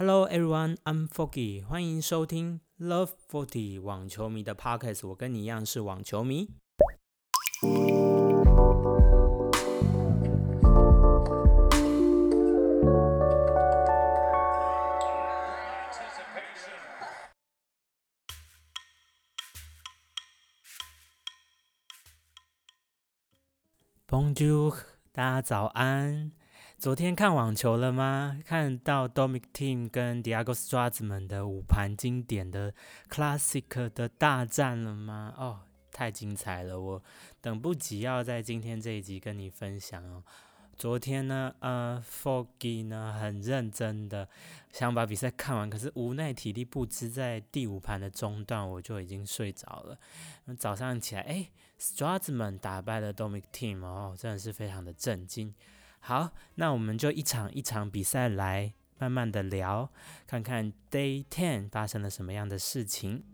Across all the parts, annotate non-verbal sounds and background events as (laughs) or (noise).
Hello everyone, I'm Foggy，欢迎收听 Love Forty 网球迷的 Podcast。我跟你一样是网球迷。Bonjour，大家早安。昨天看网球了吗？看到 Dominic Team 跟 Diego Strazman 的五盘经典的 Classic 的大战了吗？哦，太精彩了！我等不及要在今天这一集跟你分享哦。昨天呢，呃，Foggy 呢很认真的想把比赛看完，可是无奈体力不支，在第五盘的中段我就已经睡着了。早上起来，哎，Strazman 打败了 Dominic Team 哦，真的是非常的震惊。好，那我们就一场一场比赛来慢慢的聊，看看 Day Ten 发生了什么样的事情。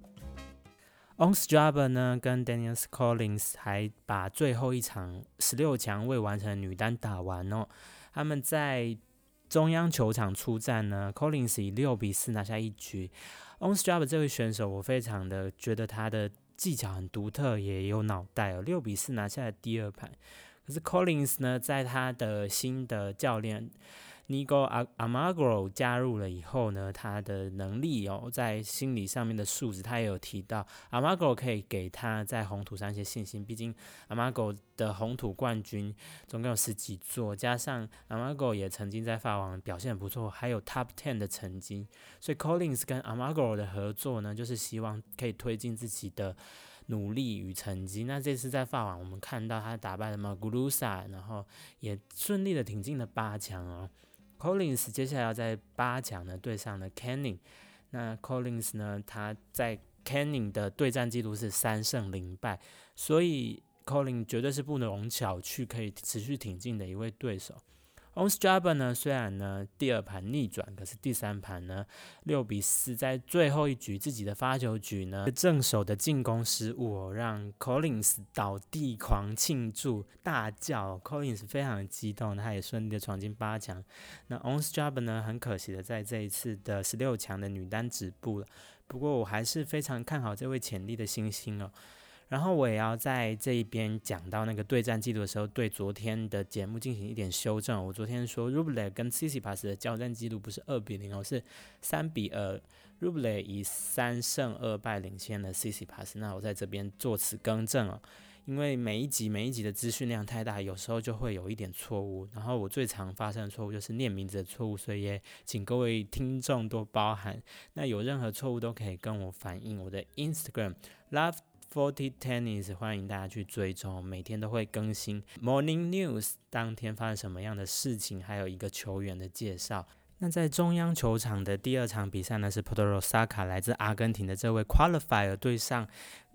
On Strava 呢，跟 Daniel Collins 还把最后一场十六强未完成的女单打完哦。他们在中央球场出战呢，Collins 以六比四拿下一局。On Strava 这位选手，我非常的觉得他的技巧很独特，也有脑袋哦。六比四拿下了第二盘。可是 Collins 呢，在他的新的教练 Nigo Amagro 加入了以后呢，他的能力哦，在心理上面的素质，他也有提到 Amagro 可以给他在红土上一些信心。毕竟 Amagro 的红土冠军总共有十几座，加上 Amagro 也曾经在法网表现不错，还有 Top Ten 的成绩。所以 Collins 跟 Amagro 的合作呢，就是希望可以推进自己的。努力与成绩。那这次在法网，我们看到他打败了 Magurusa，然后也顺利的挺进了八强哦。Collins 接下来要在八强呢对上了 Canning。那 Collins 呢，他在 Canning 的对战记录是三胜零败，所以 Collins 绝对是不容小觑，可以持续挺进的一位对手。On Strava 呢，虽然呢第二盘逆转，可是第三盘呢六比四，在最后一局自己的发球局呢正手的进攻失误哦，让 Collins 倒地狂庆祝大叫，Collins 非常激动，他也顺利的闯进八强。那 On Strava 呢，很可惜的在这一次的十六强的女单止步了，不过我还是非常看好这位潜力的新星哦。然后我也要在这一边讲到那个对战记录的时候，对昨天的节目进行一点修正。我昨天说 Ruble 跟 c c p a s 的交战记录不是二比零哦，是三比二，Ruble 以三胜二败领先了 c c p a s 那我在这边做此更正哦，因为每一集每一集的资讯量太大，有时候就会有一点错误。然后我最常发生的错误就是念名字的错误，所以也请各位听众多包涵。那有任何错误都可以跟我反映，我的 Instagram love。Forty Tennis，欢迎大家去追踪，每天都会更新 Morning News，当天发生什么样的事情，还有一个球员的介绍。那在中央球场的第二场比赛呢，是 Podoroska 来自阿根廷的这位 Qualifier 对上。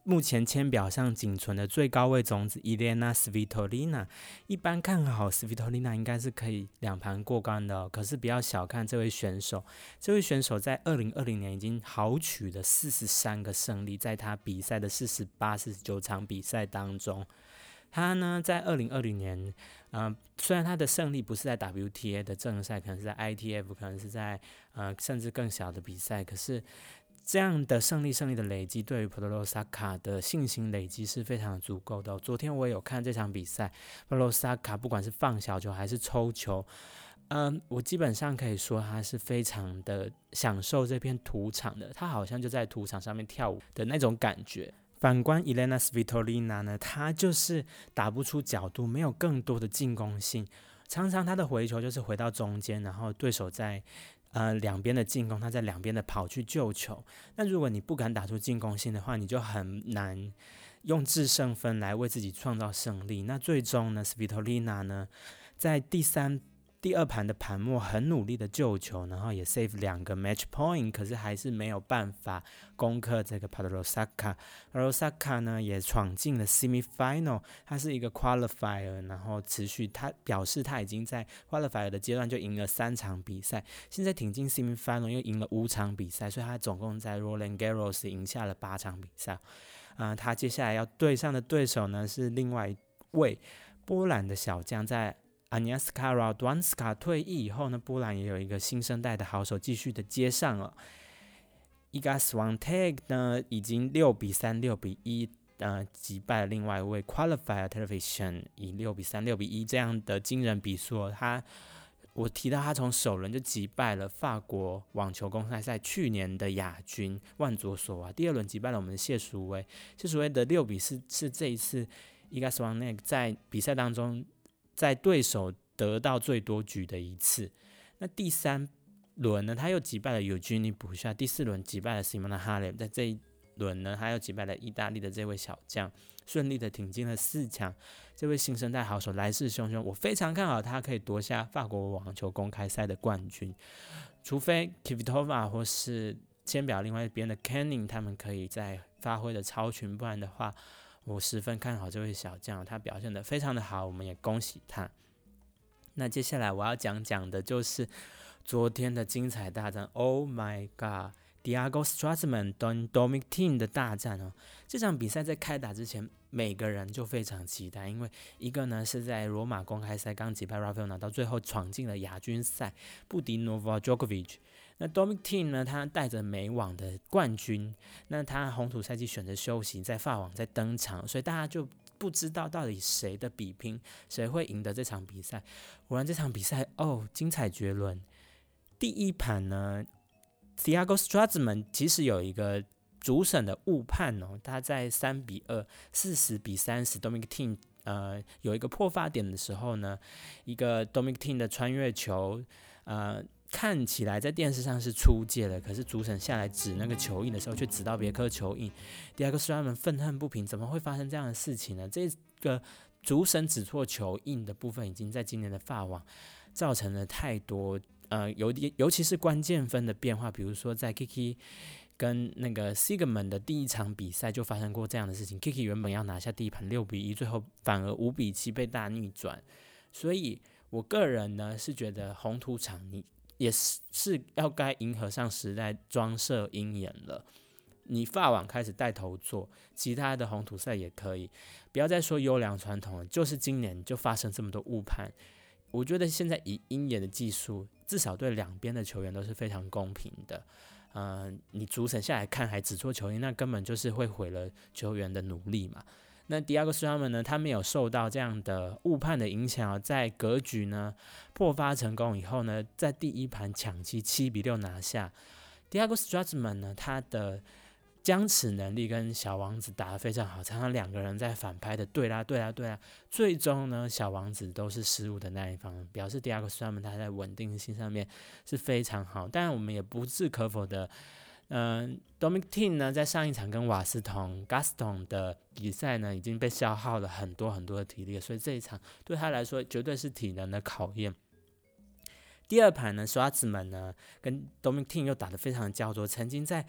目前签表上仅存的最高位种子 Elena Svitolina，一般看好 Svitolina 应该是可以两盘过关的。可是不要小看这位选手，这位选手在二零二零年已经豪取了四十三个胜利，在他比赛的四十八、四十九场比赛当中，他呢在二零二零年，嗯，虽然他的胜利不是在 WTA 的正赛，可能是在 ITF，可能是在呃甚至更小的比赛，可是。这样的胜利，胜利的累积，对于普罗萨卡的信心累积是非常足够的。昨天我也有看这场比赛，普罗萨卡不管是放小球还是抽球，嗯，我基本上可以说他是非常的享受这片土场的，他好像就在土场上面跳舞的那种感觉。反观 Elena Svitolina 呢，她就是打不出角度，没有更多的进攻性，常常她的回球就是回到中间，然后对手在。呃，两边的进攻，他在两边的跑去救球。那如果你不敢打出进攻性的话，你就很难用制胜分来为自己创造胜利。那最终呢，Svitolina 呢，在第三。第二盘的盘末很努力的救球，然后也 save 两个 match point，可是还是没有办法攻克这个 p a d r o s a k a p a d r o s a k a 呢也闯进了 semi final，他是一个 qualifier，然后持续他表示他已经在 qualifier 的阶段就赢了三场比赛，现在挺进 semi final 又赢了五场比赛，所以他总共在 Roland Garros 赢下了八场比赛。啊，他接下来要对上的对手呢是另外一位波兰的小将，在 Aniska Radwanska 退役以后呢，波兰也有一个新生代的好手继续的接上了。Iga Swiatek 呢，已经六比三、六比一，呃，击败了另外一位 Qualifier Television，以六比三、六比一这样的惊人比数，他。我提到他从首轮就击败了法国网球公开赛去年的亚军万佐索娃，第二轮击败了我们的谢淑薇。谢淑薇的六比四是这一次伊加斯旺内在比赛当中在对手得到最多局的一次。那第三轮呢，他又击败了尤金尼补下，第四轮击败了 Simona Halep，在这一轮呢，他又击败了意大利的这位小将。顺利的挺进了四强，这位新生代好手来势汹汹，我非常看好他可以夺下法国网球公开赛的冠军。除非 Kvitova 或是签表另外一边的 Canning 他们可以再发挥的超群，不然的话，我十分看好这位小将，他表现的非常的好，我们也恭喜他。那接下来我要讲讲的就是昨天的精彩大战，Oh my God！Diego Strazman 跟 Dominic t e a m 的大战哦，这场比赛在开打之前，每个人就非常期待，因为一个呢是在罗马公开赛刚击败 Rafael 拿到最后闯进了亚军赛，不敌 Novak Djokovic。那 Dominic t e a m 呢，他带着美网的冠军，那他红土赛季选择休息，在法网在登场，所以大家就不知道到底谁的比拼，谁会赢得这场比赛。果然这场比赛哦，精彩绝伦。第一盘呢。Thiago Strazman 其实有一个主审的误判哦，他在三比二、四十比三十，Dominic t e a m 呃有一个破发点的时候呢，一个 Dominic t e a m 的穿越球，呃看起来在电视上是出界了，可是主审下来指那个球印的时候，却指到别颗球印第二个是他们愤恨不平，怎么会发生这样的事情呢？这个主审指错球印的部分，已经在今年的法网造成了太多。呃，尤尤其是关键分的变化，比如说在 Kiki 跟那个 Sigmund 的第一场比赛就发生过这样的事情。Kiki 原本要拿下第一盘六比一，最后反而五比七被大逆转。所以我个人呢是觉得红土场你也是是要该迎合上时代，装设鹰眼了。你发网开始带头做，其他的红土赛也可以，不要再说优良传统了。就是今年就发生这么多误判，我觉得现在以鹰眼的技术。至少对两边的球员都是非常公平的，嗯，你主审下来看还只做球员，那根本就是会毁了球员的努力嘛。那第二个是他们呢，他没有受到这样的误判的影响，在格局呢破发成功以后呢，在第一盘抢七七比六拿下。第二个 Stratman 呢，他的。僵持能力跟小王子打得非常好，常常两个人在反拍的对啦对啦对啦，最终呢小王子都是失误的那一方，表示第二个他们他在稳定性上面是非常好。当然我们也不置可否的，嗯，Dominic t e a m 呢在上一场跟瓦斯通 Gaston 的比赛呢已经被消耗了很多很多的体力，所以这一场对他来说绝对是体能的考验。第二盘呢，刷子们呢跟 Dominic t e a m 又打得非常焦灼，曾经在。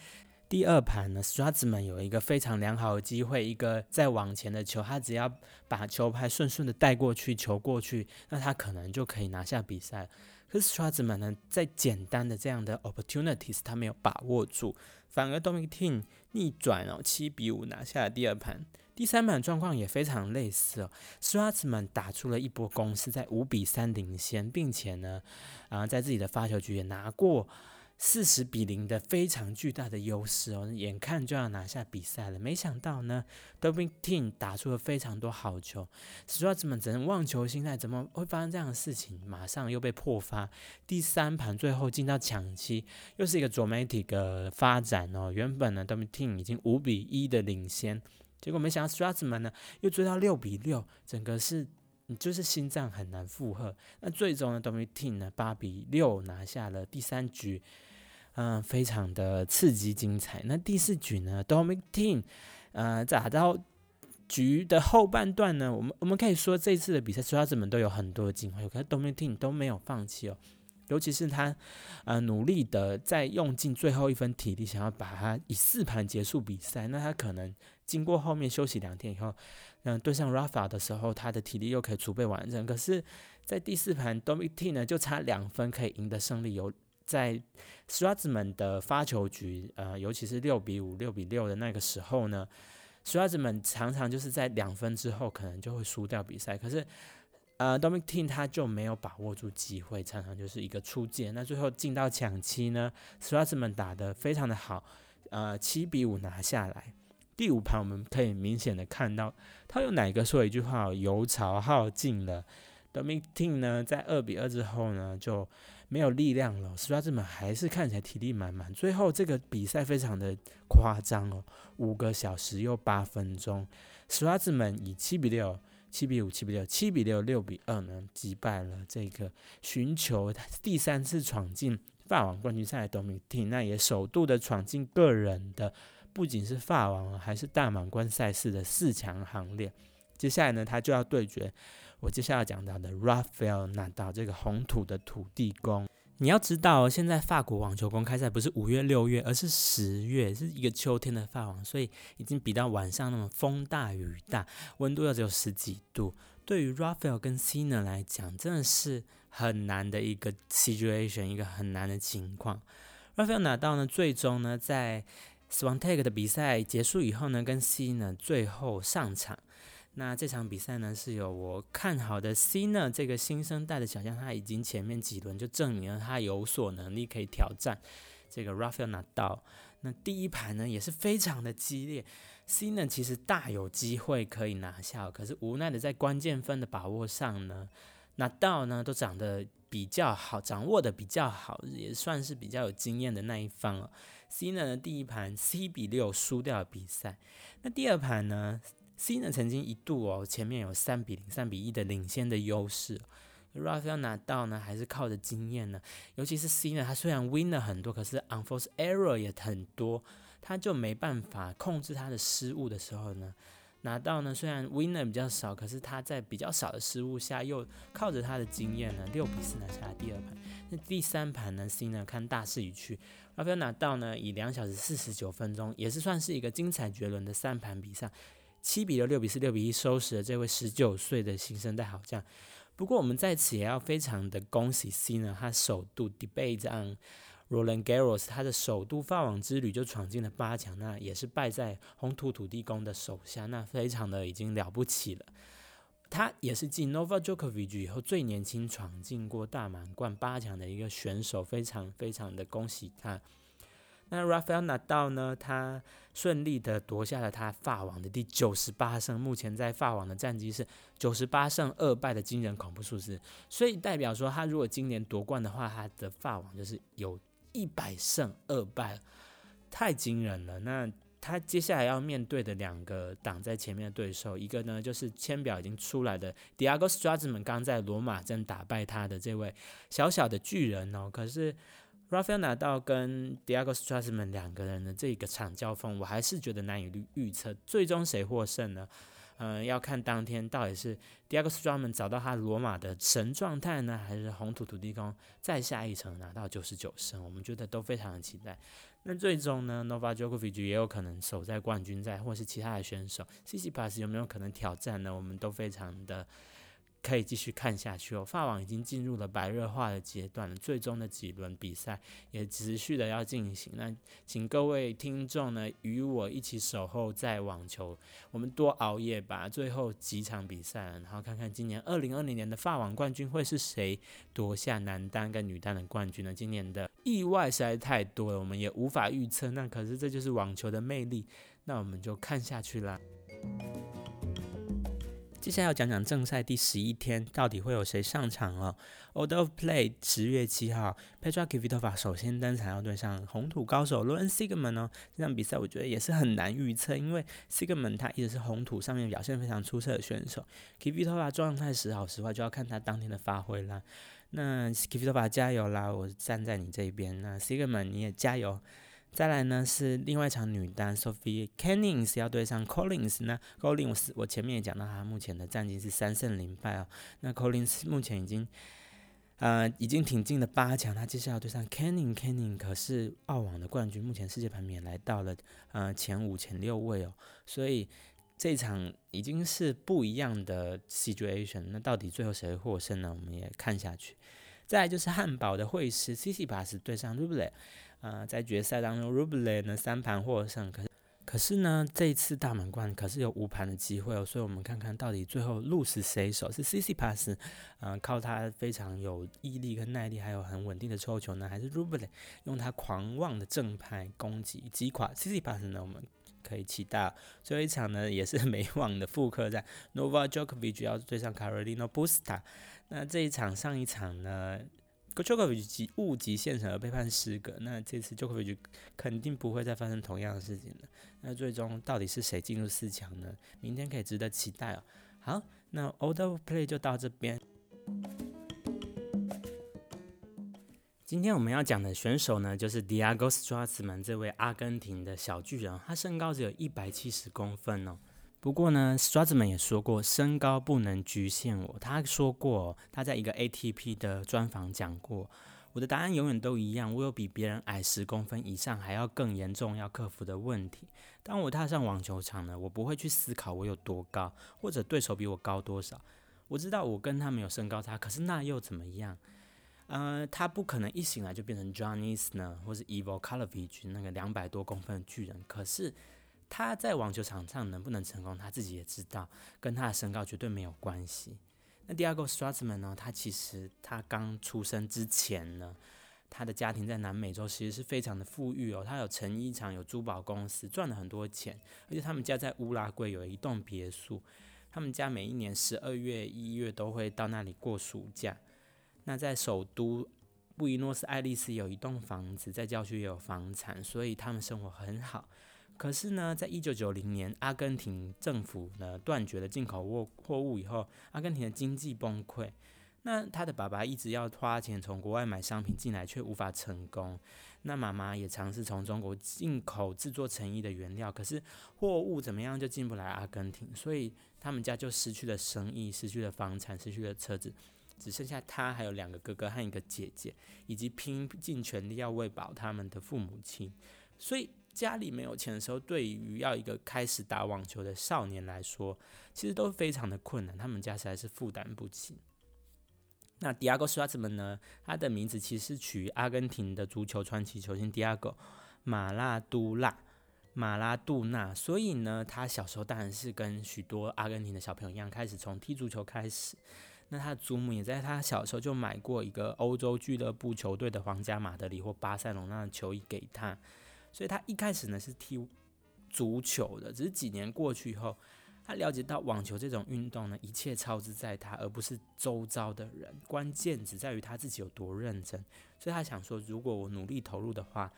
第二盘呢，Strazman 有一个非常良好的机会，一个在往前的球，他只要把球拍顺顺的带过去，球过去，那他可能就可以拿下比赛。可是 Strazman 呢，在简单的这样的 opportunities 他没有把握住，反而 Dominic t e a m 逆转哦，七比五拿下了第二盘。第三盘状况也非常类似哦，Strazman 打出了一波攻势，在五比三领先，并且呢，啊，在自己的发球局也拿过。四十比零的非常巨大的优势哦，眼看就要拿下比赛了，没想到呢，Dominic t e a m 打出了非常多好球 s t r a t m a n 只能望球心态，怎么会发生这样的事情？马上又被破发，第三盘最后进到抢七，又是一个 dramatic 的发展哦。原本呢，Dominic t e a m 已经五比一的领先，结果没想到 s t r a t m a n 呢又追到六比六，整个是你就是心脏很难负荷。那最终呢，Dominic 呢八比六拿下了第三局。嗯，非常的刺激精彩。那第四局呢，Dominic t e a m 呃，打到局的后半段呢，我们我们可以说这次的比赛，抓子们都有很多的机会，可是 Dominic t e a m 都没有放弃哦。尤其是他呃努力的在用尽最后一分体力，想要把它以四盘结束比赛。那他可能经过后面休息两天以后，嗯，对上 Rafa 的时候，他的体力又可以储备完整。可是，在第四盘 Dominic 呢就差两分可以赢得胜利，有。在 s t r a t m a n 的发球局，呃，尤其是六比五、六比六的那个时候呢 s t r a t m a n 常常就是在两分之后可能就会输掉比赛。可是呃 d o m i n i c 他就没有把握住机会，常常就是一个出界。那最后进到抢七呢 s w a r z m a n 打得非常的好，呃，七比五拿下来。第五盘我们可以明显的看到，他有哪个说一句话，油槽耗尽了。d o m i n i c 呢，在二比二之后呢，就没有力量了。s w a r z m a n 还是看起来体力满满。最后这个比赛非常的夸张哦，五个小时又八分钟 s w a r z m a n 以七比六、七比五、七比六、七比六、六比二呢，击败了这个寻求第三次闯进法网冠军赛的 d o m i n i c Team，那也首度的闯进个人的。不仅是法王，还是大满贯赛事的四强行列。接下来呢，他就要对决我接下来讲到的 Rafael 拿到这个红土的土地公。你要知道，现在法国网球公开赛不是五月、六月，而是十月，是一个秋天的法网，所以已经比到晚上那么风大雨大，温度又只有十几度。对于 Rafael 跟 c i n a 来讲，真的是很难的一个 situation，一个很难的情况。Rafael 拿到呢，最终呢，在 Swantek 的比赛结束以后呢，跟 Cena 最后上场。那这场比赛呢，是有我看好的 C 呢这个新生代的小将，他已经前面几轮就证明了他有所能力可以挑战这个 Rafael 拿到。那第一盘呢也是非常的激烈，C 呢其实大有机会可以拿下，可是无奈的在关键分的把握上呢，拿到呢都长得比较好，掌握的比较好，也算是比较有经验的那一方了。C 呢第一盘 C 比六输掉了比赛，那第二盘呢 C 呢曾经一度哦前面有三比零、三比一的领先的优势，Rafael 拿到呢还是靠着经验呢，尤其是 C 呢他虽然 win 了很多，可是 unforced error 也很多，他就没办法控制他的失误的时候呢。拿到呢，虽然 winner 比较少，可是他在比较少的失误下，又靠着他的经验呢，六比四拿下了第二盘。那第三盘呢，C 呢看大势已去，拉斐尔拿到呢，以两小时四十九分钟，也是算是一个精彩绝伦的三盘比赛，七比六、六比四、六比一收拾了这位十九岁的新生代好将。不过我们在此也要非常的恭喜 C 呢，他首度 debate on。Roland Garros，他的首都法网之旅就闯进了八强，那也是败在红土土地公的手下，那非常的已经了不起了。他也是继 Nova Djokovic 以后最年轻闯进过大满贯八强的一个选手，非常非常的恭喜他。那 Rafael 纳道呢，他顺利的夺下了他法网的第九十八胜，目前在法网的战绩是九十八胜二败的惊人恐怖数字，所以代表说他如果今年夺冠的话，他的法网就是有。一百胜二败，太惊人了。那他接下来要面对的两个挡在前面的对手，一个呢就是签表已经出来的 Diego Strazman，刚在罗马镇打败他的这位小小的巨人哦。可是 Rafael 拿到跟 Diego s t r a s m a n 两个人的这个场交锋，我还是觉得难以预预测，最终谁获胜呢？嗯，要看当天到底是 Diego Strazman 找到他罗马的神状态呢，还是红土土地公再下一城拿到九十九胜？我们觉得都非常的期待。那最终呢，Nova Djokovic 也有可能守在冠军赛，或是其他的选手 c c p a s 有没有可能挑战呢？我们都非常的。可以继续看下去哦。法网已经进入了白热化的阶段了，最终的几轮比赛也持续的要进行。那请各位听众呢，与我一起守候在网球，我们多熬夜吧。最后几场比赛，然后看看今年二零二零年的法网冠军会是谁夺下男单跟女单的冠军呢？今年的意外实在太多了，我们也无法预测。那可是这就是网球的魅力，那我们就看下去啦。接下来要讲讲正赛第十一天到底会有谁上场哦。Order of Play 十月七号，Petra Kvitova 首先登场要对上红土高手 Lauren Sigmund 哦。这场比赛我觉得也是很难预测，因为 Sigmund 他一直是红土上面表现非常出色的选手，Kvitova 状态时好时坏，就要看他当天的发挥啦。那 Kvitova 加油啦，我站在你这边。那 Sigmund 你也加油。再来呢是另外一场女单，Sophie Cannings 要对上 Collins。那 Collins 我前面也讲到，他目前的战绩是三胜零败哦。那 Collins 目前已经呃已经挺进了八强，他接下来对上 Canning，Canning 可是澳网的冠军，目前世界排名也来到了呃前五前六位哦。所以这场已经是不一样的 situation。那到底最后谁获胜呢？我们也看下去。再来就是汉堡的会师 c c 巴斯对上 Ruble。呃，在决赛当中 r u b l e 呢三盘获胜，可可是呢，这一次大满贯可是有五盘的机会哦，所以我们看看到底最后鹿死谁手？是 C C Pass，嗯，靠他非常有毅力跟耐力，还有很稳定的抽球呢，还是 r u b l e 用他狂妄的正派攻击击垮 C C Pass 呢？我们可以期待最后一场呢，也是 (laughs) 美网的复刻战，Nova Djokovic 要对上 Carolina Busta。那这一场上一场呢？Djokovic 极误极现成而被判失格，那这次 Djokovic 肯定不会再发生同样的事情了。那最终到底是谁进入四强呢？明天可以值得期待哦。好，那 Old Play 就到这边。今天我们要讲的选手呢，就是 Diego Schwartzman 这位阿根廷的小巨人，他身高只有一百七十公分哦。不过呢，Strasman 也说过，身高不能局限我。他说过，他在一个 ATP 的专访讲过，我的答案永远都一样，我有比别人矮十公分以上还要更严重要克服的问题。当我踏上网球场呢，我不会去思考我有多高，或者对手比我高多少。我知道我跟他没有身高差，可是那又怎么样？呃，他不可能一醒来就变成 Johnny Isner 或是 Evo k a l o v i c 那个两百多公分的巨人。可是。他在网球场上能不能成功，他自己也知道，跟他的身高绝对没有关系。那第二个 Stratman 呢？他其实他刚出生之前呢，他的家庭在南美洲其实是非常的富裕哦。他有成衣厂，有珠宝公司，赚了很多钱。而且他们家在乌拉圭有一栋别墅，他们家每一年十二月、一月都会到那里过暑假。那在首都布宜诺斯艾利斯有一栋房子，在郊区也有房产，所以他们生活很好。可是呢，在一九九零年，阿根廷政府呢断绝了进口货货物以后，阿根廷的经济崩溃。那他的爸爸一直要花钱从国外买商品进来，却无法成功。那妈妈也尝试从中国进口制作成衣的原料，可是货物怎么样就进不来阿根廷，所以他们家就失去了生意，失去了房产，失去了车子，只剩下他还有两个哥哥和一个姐姐，以及拼尽全力要喂饱他们的父母亲。所以。家里没有钱的时候，对于要一个开始打网球的少年来说，其实都非常的困难。他们家实在是负担不起。那迪亚哥·施瓦兹曼呢？他的名字其实取阿根廷的足球传奇球星迪亚哥·马拉杜纳。马拉杜纳，所以呢，他小时候当然是跟许多阿根廷的小朋友一样，开始从踢足球开始。那他的祖母也在他小时候就买过一个欧洲俱乐部球队的皇家马德里或巴塞隆那的球衣给他。所以他一开始呢是踢足球的，只是几年过去以后，他了解到网球这种运动呢，一切操之在他，而不是周遭的人。关键只在于他自己有多认真。所以他想说，如果我努力投入的话，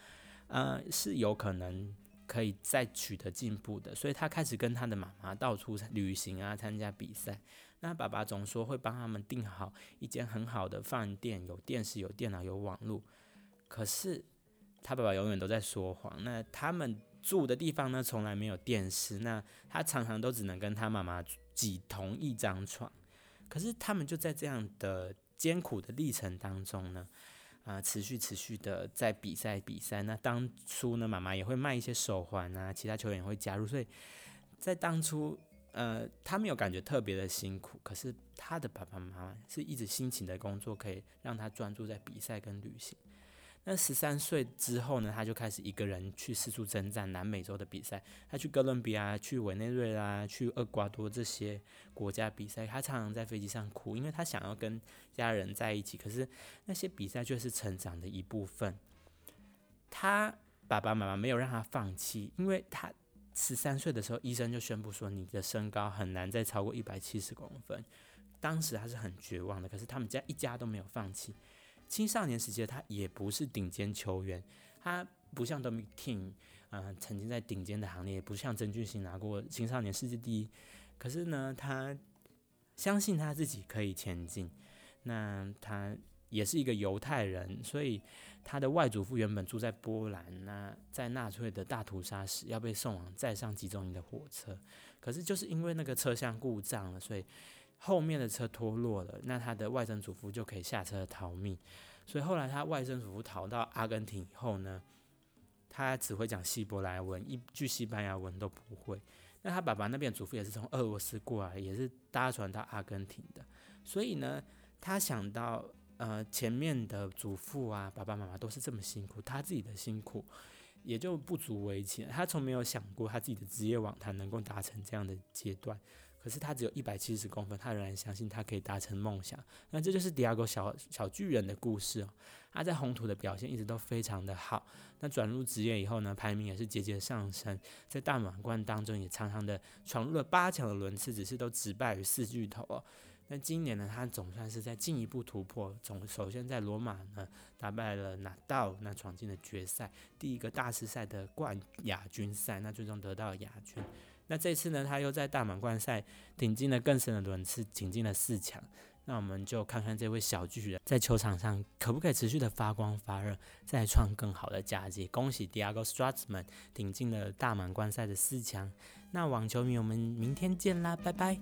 呃，是有可能可以再取得进步的。所以他开始跟他的妈妈到处旅行啊，参加比赛。那爸爸总说会帮他们订好一间很好的饭店，有电视、有电脑、有网络。可是。他爸爸永远都在说谎。那他们住的地方呢，从来没有电视。那他常常都只能跟他妈妈挤同一张床。可是他们就在这样的艰苦的历程当中呢，啊，持续持续的在比赛比赛。那当初呢，妈妈也会卖一些手环啊，其他球员也会加入。所以在当初，呃，他没有感觉特别的辛苦。可是他的爸爸妈妈是一直辛勤的工作，可以让他专注在比赛跟旅行。那十三岁之后呢，他就开始一个人去四处征战南美洲的比赛。他去哥伦比亚、去委内瑞拉、去厄瓜多这些国家比赛。他常常在飞机上哭，因为他想要跟家人在一起。可是那些比赛却是成长的一部分。他爸爸妈妈没有让他放弃，因为他十三岁的时候，医生就宣布说你的身高很难再超过一百七十公分。当时他是很绝望的，可是他们家一家都没有放弃。青少年时期，他也不是顶尖球员，他不像 Dominican，嗯，曾经在顶尖的行列，不像曾俊欣拿过青少年世界第一。可是呢，他相信他自己可以前进。那他也是一个犹太人，所以他的外祖父原本住在波兰。那在纳粹的大屠杀时，要被送往再上集中营的火车，可是就是因为那个车厢故障了，所以。后面的车脱落了，那他的外曾祖父就可以下车逃命。所以后来他外曾祖父逃到阿根廷以后呢，他只会讲希伯来文，一句西班牙文都不会。那他爸爸那边祖父也是从俄罗斯过来，也是搭船到阿根廷的。所以呢，他想到呃前面的祖父啊，爸爸妈妈都是这么辛苦，他自己的辛苦也就不足为奇。他从没有想过他自己的职业网坛能够达成这样的阶段。可是他只有一百七十公分，他仍然相信他可以达成梦想。那这就是迪亚哥小小巨人的故事哦。他在红土的表现一直都非常的好。那转入职业以后呢，排名也是节节上升，在大满贯当中也常常的闯入了八强的轮次，只是都只败于四巨头哦。那今年呢，他总算是在进一步突破，总首先在罗马呢打败了纳道，那闯进了决赛，第一个大师赛的冠亚军赛，那最终得到了亚军。那这次呢，他又在大满贯赛挺进了更深的轮次，挺进了四强。那我们就看看这位小巨人，在球场上可不可以持续的发光发热，再创更好的佳绩。恭喜 Diego Stratzman 挺进了大满贯赛的四强。那网球迷，我们明天见啦，拜拜。